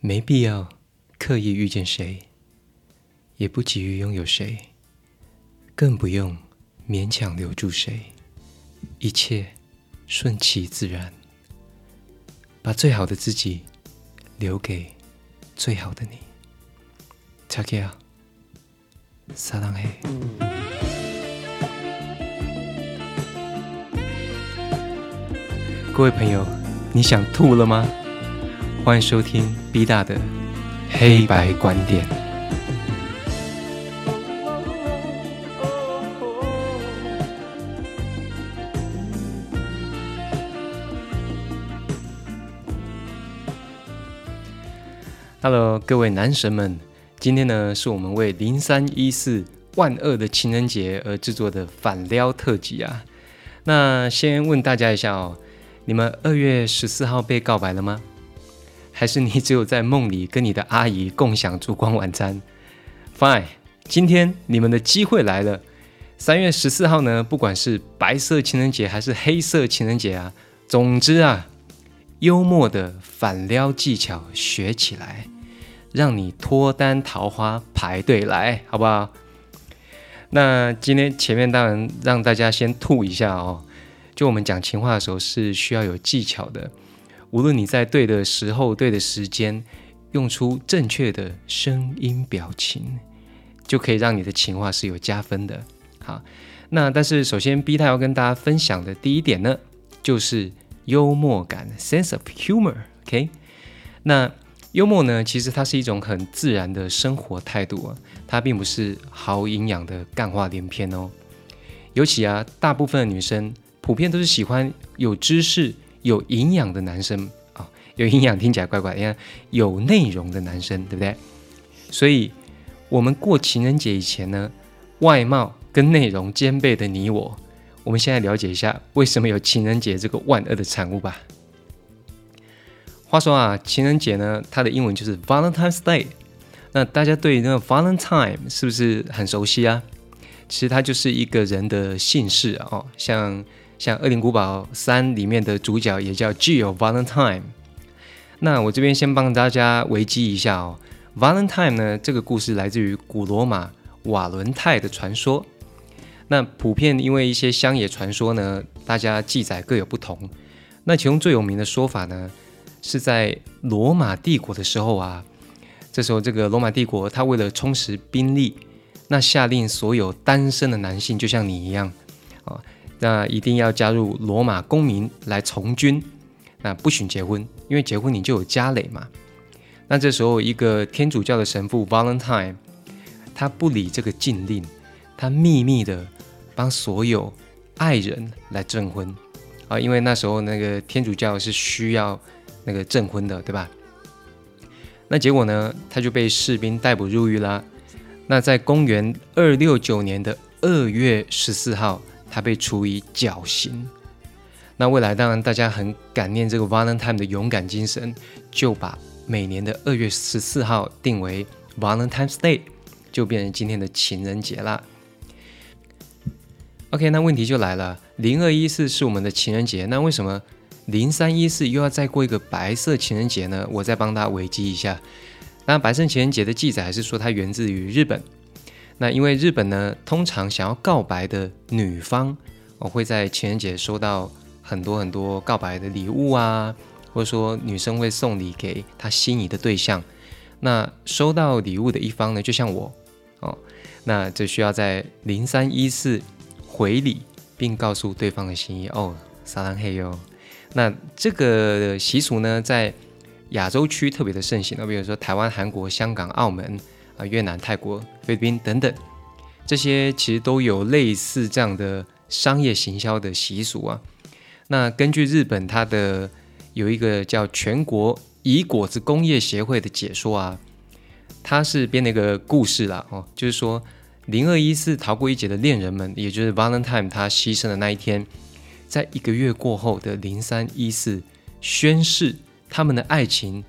没必要刻意遇见谁，也不急于拥有谁，更不用勉强留住谁，一切顺其自然，把最好的自己留给最好的你。再见，撒浪嘿。各位朋友，你想吐了吗？欢迎收听 B 大的黑白观点。Hello，各位男神们，今天呢是我们为零三一四万恶的情人节而制作的反撩特辑啊。那先问大家一下哦。你们二月十四号被告白了吗？还是你只有在梦里跟你的阿姨共享烛光晚餐？Fine，今天你们的机会来了。三月十四号呢，不管是白色情人节还是黑色情人节啊，总之啊，幽默的反撩技巧学起来，让你脱单桃花排队来，好不好？那今天前面当然让大家先吐一下哦。就我们讲情话的时候是需要有技巧的，无论你在对的时候、对的时间，用出正确的声音表情，就可以让你的情话是有加分的。好，那但是首先 B 太要跟大家分享的第一点呢，就是幽默感 （sense of humor）。OK，那幽默呢，其实它是一种很自然的生活态度啊，它并不是毫无营养的干话连篇哦。尤其啊，大部分的女生。普遍都是喜欢有知识、有营养的男生啊，有营养听起来怪怪，你看有内容的男生，对不对？所以，我们过情人节以前呢，外貌跟内容兼备的你我，我们现在了解一下为什么有情人节这个万恶的产物吧。话说啊，情人节呢，它的英文就是 Valentine's Day，那大家对那个 Valentine 是不是很熟悉啊？其实它就是一个人的姓氏哦，像。像《恶灵古堡三》里面的主角也叫 Jill Valentine。那我这边先帮大家维基一下哦。Valentine 呢，这个故事来自于古罗马瓦伦泰的传说。那普遍因为一些乡野传说呢，大家记载各有不同。那其中最有名的说法呢，是在罗马帝国的时候啊，这时候这个罗马帝国他为了充实兵力，那下令所有单身的男性，就像你一样啊。那一定要加入罗马公民来从军，那不许结婚，因为结婚你就有家累嘛。那这时候一个天主教的神父 Valentine，他不理这个禁令，他秘密的帮所有爱人来证婚啊，因为那时候那个天主教是需要那个证婚的，对吧？那结果呢，他就被士兵逮捕入狱啦。那在公元二六九年的二月十四号。他被处以绞刑。那未来当然大家很感念这个 Valentine 的勇敢精神，就把每年的二月十四号定为 Valentine's Day，就变成今天的情人节啦。OK，那问题就来了，零二一四是我们的情人节，那为什么零三一四又要再过一个白色情人节呢？我再帮大家维基一下。那白色情人节的记载是说它源自于日本。那因为日本呢，通常想要告白的女方，我会在情人节收到很多很多告白的礼物啊，或者说女生会送礼给她心仪的对象。那收到礼物的一方呢，就像我哦，那这需要在零三一四回礼，并告诉对方的心意哦，撒浪嘿哟。那这个习俗呢，在亚洲区特别的盛行，那比如说台湾、韩国、香港、澳门。啊，越南、泰国、菲律宾等等，这些其实都有类似这样的商业行销的习俗啊。那根据日本它的有一个叫全国乙果子工业协会的解说啊，他是编了一个故事啦哦，就是说零二一四逃过一劫的恋人们，也就是 Valentine 他牺牲的那一天，在一个月过后的零三一四宣誓他们的爱情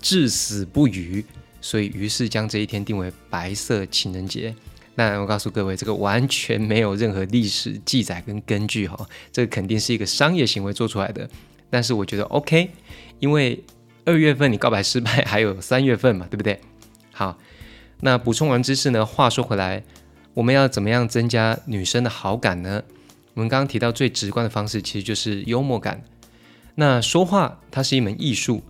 至死不渝。所以，于是将这一天定为白色情人节。那我告诉各位，这个完全没有任何历史记载跟根据哈，这个肯定是一个商业行为做出来的。但是我觉得 OK，因为二月份你告白失败，还有三月份嘛，对不对？好，那补充完知识呢？话说回来，我们要怎么样增加女生的好感呢？我们刚刚提到最直观的方式，其实就是幽默感。那说话它是一门艺术，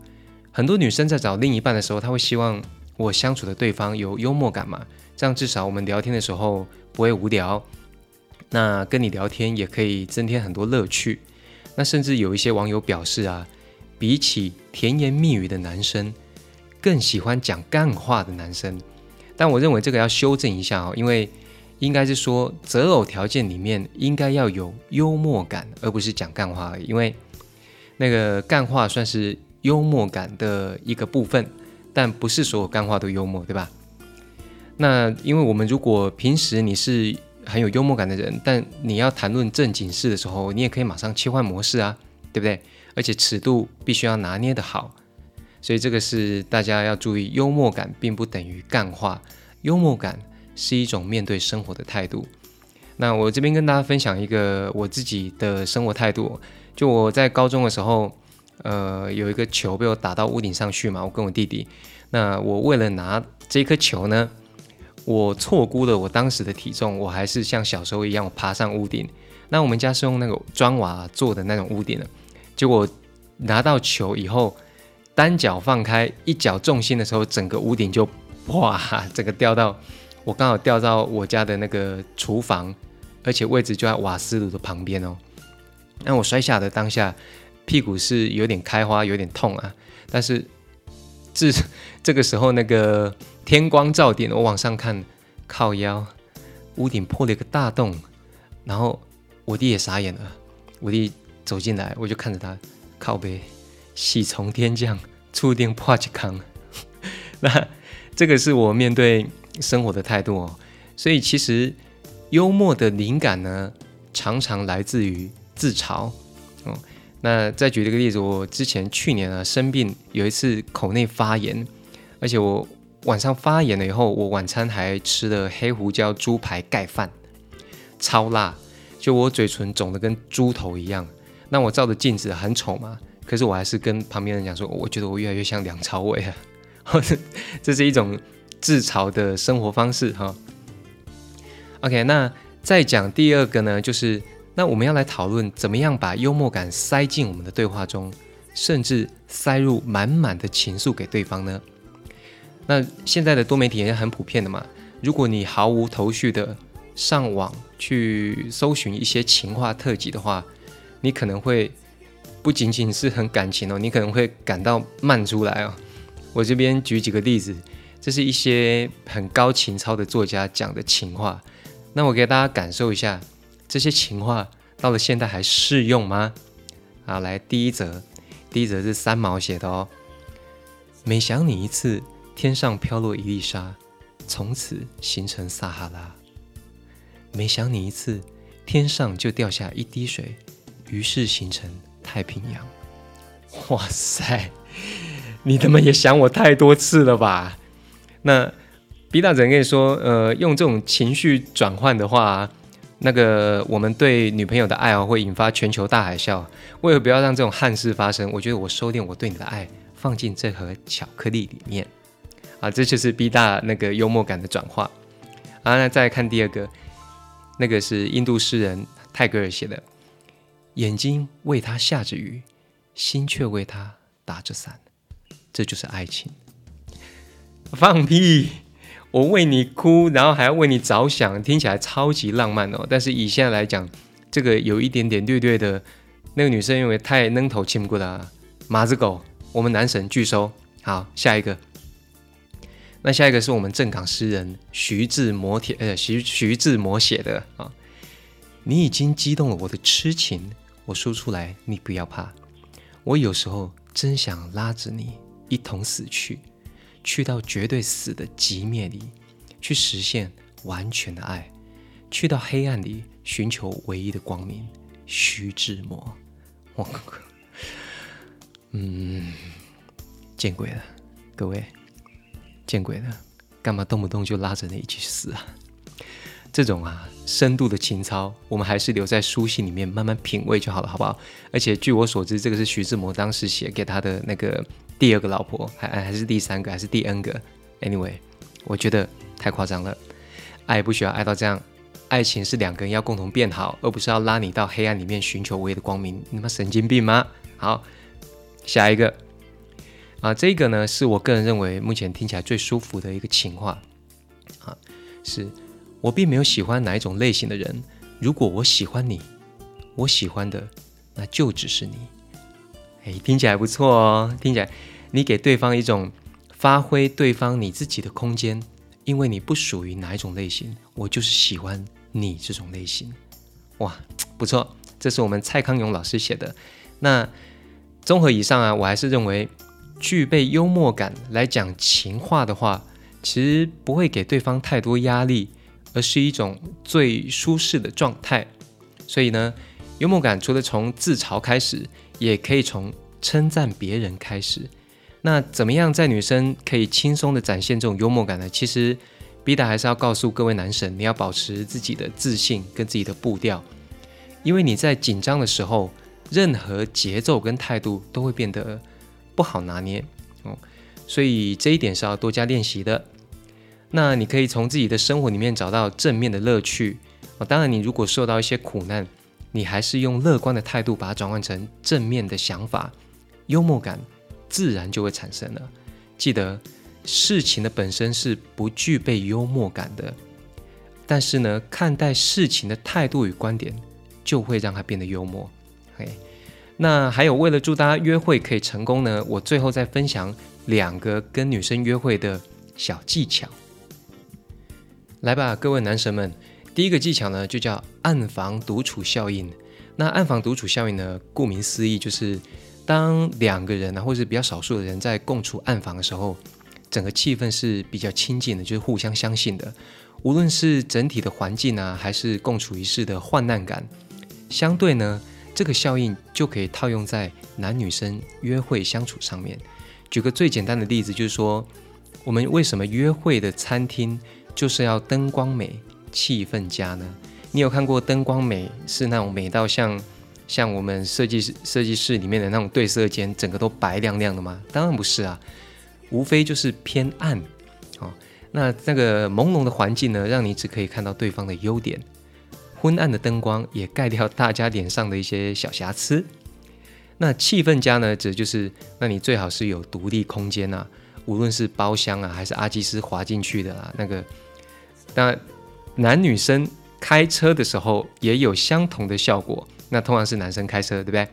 很多女生在找另一半的时候，她会希望我相处的对方有幽默感嘛，这样至少我们聊天的时候不会无聊。那跟你聊天也可以增添很多乐趣。那甚至有一些网友表示啊，比起甜言蜜语的男生，更喜欢讲干话的男生。但我认为这个要修正一下哦，因为应该是说择偶条件里面应该要有幽默感，而不是讲干话而已。因为那个干话算是幽默感的一个部分，但不是所有干话都幽默，对吧？那因为我们如果平时你是。很有幽默感的人，但你要谈论正经事的时候，你也可以马上切换模式啊，对不对？而且尺度必须要拿捏的好，所以这个是大家要注意。幽默感并不等于干话，幽默感是一种面对生活的态度。那我这边跟大家分享一个我自己的生活态度，就我在高中的时候，呃，有一个球被我打到屋顶上去嘛，我跟我弟弟，那我为了拿这颗球呢。我错估了我当时的体重，我还是像小时候一样爬上屋顶。那我们家是用那个砖瓦做的那种屋顶的，结果拿到球以后，单脚放开，一脚重心的时候，整个屋顶就哇，整个掉到我刚好掉到我家的那个厨房，而且位置就在瓦斯炉的旁边哦。那我摔下的当下，屁股是有点开花，有点痛啊。但是至 这个时候那个。天光照点，我往上看，靠腰，屋顶破了一个大洞，然后我弟也傻眼了。我弟走进来，我就看着他，靠背，喜从天降，注定破一坑。那这个是我面对生活的态度哦。所以其实幽默的灵感呢，常常来自于自嘲。哦，那再举一个例子，我之前去年啊生病，有一次口内发炎，而且我。晚上发炎了以后，我晚餐还吃了黑胡椒猪排盖饭，超辣，就我嘴唇肿得跟猪头一样。那我照着镜子很丑嘛，可是我还是跟旁边人讲说，我觉得我越来越像梁朝伟了。这是一种自嘲的生活方式哈。OK，那再讲第二个呢，就是那我们要来讨论怎么样把幽默感塞进我们的对话中，甚至塞入满满的情愫给对方呢？那现在的多媒体也很普遍的嘛。如果你毫无头绪的上网去搜寻一些情话特辑的话，你可能会不仅仅是很感情哦，你可能会感到慢出来哦。我这边举几个例子，这是一些很高情操的作家讲的情话。那我给大家感受一下，这些情话到了现代还适用吗？好，来第一则，第一则是三毛写的哦。每想你一次。天上飘落一粒沙，从此形成撒哈拉。每想你一次，天上就掉下一滴水，于是形成太平洋。哇塞，你他妈也想我太多次了吧？那 B 大人跟你说，呃，用这种情绪转换的话，那个我们对女朋友的爱啊，会引发全球大海啸。为了不要让这种憾事发生，我觉得我收敛我对你的爱，放进这盒巧克力里面。啊，这就是 B 大那个幽默感的转化。啊，那再看第二个，那个是印度诗人泰戈尔写的：“眼睛为他下着雨，心却为他打着伞，这就是爱情。”放屁！我为你哭，然后还要为你着想，听起来超级浪漫哦。但是以现在来讲，这个有一点点略略的，那个女生因为太扔头亲过了。马子狗，我们男神拒收。好，下一个。那下一个是我们正港诗人徐志摩写，呃，徐徐志摩写的啊。你已经激动了我的痴情，我说出来你不要怕。我有时候真想拉着你一同死去，去到绝对死的极灭里，去实现完全的爱，去到黑暗里寻求唯一的光明。徐志摩，我，嗯，见鬼了，各位。见鬼了！干嘛动不动就拉着你一起死啊？这种啊深度的情操，我们还是留在书信里面慢慢品味就好了，好不好？而且据我所知，这个是徐志摩当时写给他的那个第二个老婆，还还是第三个，还是第 N 个？Anyway，我觉得太夸张了。爱不需要爱到这样，爱情是两个人要共同变好，而不是要拉你到黑暗里面寻求唯一的光明。你妈神经病吗？好，下一个啊，这个呢是我个人认为目前听起来最舒服的一个情话啊，是我并没有喜欢哪一种类型的人。如果我喜欢你，我喜欢的那就只是你。哎，听起来不错哦，听起来你给对方一种发挥对方你自己的空间。因为你不属于哪一种类型，我就是喜欢你这种类型。哇，不错，这是我们蔡康永老师写的。那综合以上啊，我还是认为具备幽默感来讲情话的话，其实不会给对方太多压力，而是一种最舒适的状态。所以呢，幽默感除了从自嘲开始，也可以从称赞别人开始。那怎么样在女生可以轻松的展现这种幽默感呢？其实，B 达还是要告诉各位男神，你要保持自己的自信跟自己的步调，因为你在紧张的时候，任何节奏跟态度都会变得不好拿捏哦，所以这一点是要多加练习的。那你可以从自己的生活里面找到正面的乐趣哦。当然，你如果受到一些苦难，你还是用乐观的态度把它转换成正面的想法，幽默感。自然就会产生了。记得，事情的本身是不具备幽默感的，但是呢，看待事情的态度与观点就会让它变得幽默。OK，那还有，为了祝大家约会可以成功呢，我最后再分享两个跟女生约会的小技巧。来吧，各位男神们，第一个技巧呢，就叫暗房独处效应。那暗房独处效应呢，顾名思义就是。当两个人啊，或者是比较少数的人在共处暗房的时候，整个气氛是比较亲近的，就是互相相信的。无论是整体的环境啊，还是共处一室的患难感，相对呢，这个效应就可以套用在男女生约会相处上面。举个最简单的例子，就是说，我们为什么约会的餐厅就是要灯光美、气氛佳呢？你有看过灯光美是那种美到像？像我们设计师设计室里面的那种对色间，整个都白亮亮的吗？当然不是啊，无非就是偏暗。哦，那那个朦胧的环境呢，让你只可以看到对方的优点；昏暗的灯光也盖掉大家脸上的一些小瑕疵。那气氛佳呢，指的就是，那你最好是有独立空间呐，无论是包厢啊，还是阿基斯滑进去的啊，那个，那男女生开车的时候也有相同的效果。那通常是男生开车，对不对？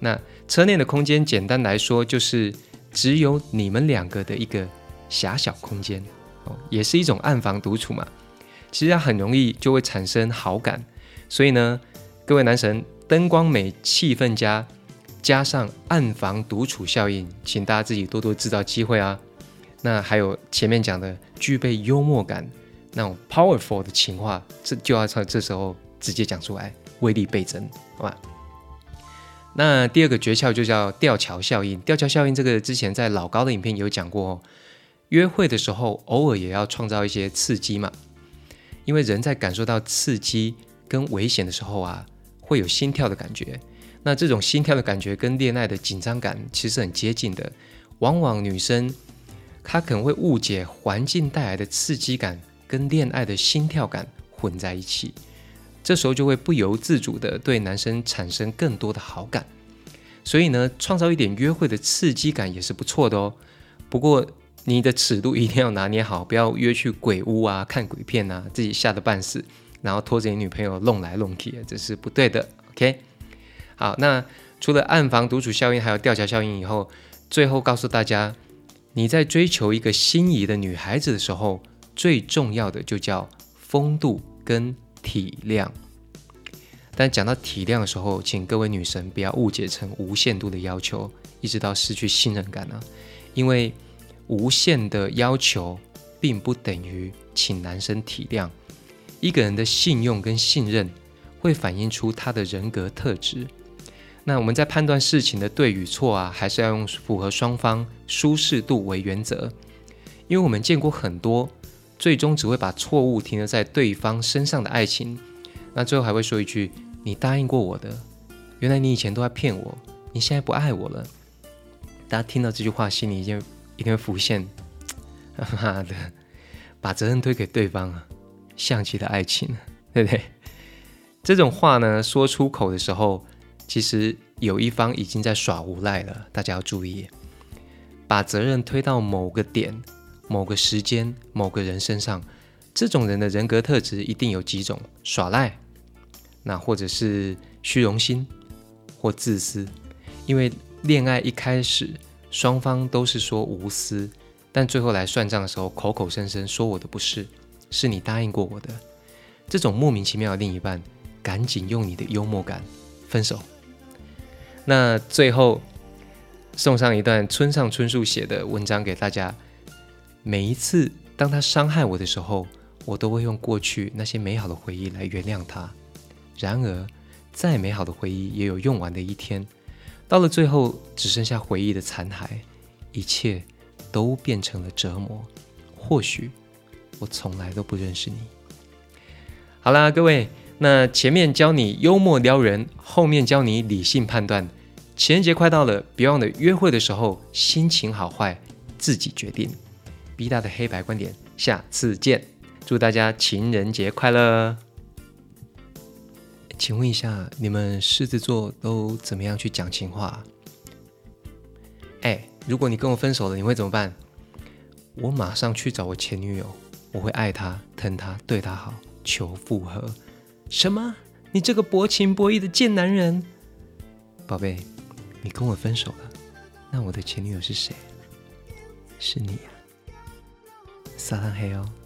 那车内的空间，简单来说就是只有你们两个的一个狭小空间哦，也是一种暗房独处嘛。其实它很容易就会产生好感，所以呢，各位男神，灯光美、气氛佳，加上暗房独处效应，请大家自己多多制造机会啊。那还有前面讲的具备幽默感那种 powerful 的情话，这就要在这时候直接讲出来。威力倍增，好吧？那第二个诀窍就叫吊桥效应。吊桥效应这个之前在老高的影片有讲过哦。约会的时候，偶尔也要创造一些刺激嘛。因为人在感受到刺激跟危险的时候啊，会有心跳的感觉。那这种心跳的感觉跟恋爱的紧张感其实很接近的。往往女生她可能会误解环境带来的刺激感跟恋爱的心跳感混在一起。这时候就会不由自主的对男生产生更多的好感，所以呢，创造一点约会的刺激感也是不错的哦。不过你的尺度一定要拿捏好，不要约去鬼屋啊、看鬼片啊，自己吓得半死，然后拖着你女朋友弄来弄去，这是不对的。OK，好，那除了暗房独处效应，还有吊桥效应以后，最后告诉大家，你在追求一个心仪的女孩子的时候，最重要的就叫风度跟。体谅，但讲到体谅的时候，请各位女神不要误解成无限度的要求，一直到失去信任感呢？因为无限的要求并不等于请男生体谅。一个人的信用跟信任会反映出他的人格特质。那我们在判断事情的对与错啊，还是要用符合双方舒适度为原则。因为我们见过很多。最终只会把错误停留在对方身上的爱情，那最后还会说一句：“你答应过我的，原来你以前都在骗我，你现在不爱我了。”大家听到这句话，心里一定一定会浮现，妈的，把责任推给对方啊，像极了爱情，对不对？这种话呢，说出口的时候，其实有一方已经在耍无赖了，大家要注意，把责任推到某个点、某个时间、某个人身上，这种人的人格特质一定有几种：耍赖，那或者是虚荣心或自私，因为。恋爱一开始，双方都是说无私，但最后来算账的时候，口口声声说我的不是，是你答应过我的。这种莫名其妙的另一半，赶紧用你的幽默感分手。那最后送上一段村上春树写的文章给大家。每一次当他伤害我的时候，我都会用过去那些美好的回忆来原谅他。然而，再美好的回忆也有用完的一天。到了最后，只剩下回忆的残骸，一切都变成了折磨。或许我从来都不认识你。好啦，各位，那前面教你幽默撩人，后面教你理性判断。情人节快到了，别忘了约会的时候心情好坏自己决定。B 大的黑白观点，下次见。祝大家情人节快乐！请问一下，你们狮子座都怎么样去讲情话？哎，如果你跟我分手了，你会怎么办？我马上去找我前女友，我会爱她、疼她、对她好，求复合。什么？你这个薄情薄义的贱男人！宝贝，你跟我分手了，那我的前女友是谁？是你啊，撒旦黑哦。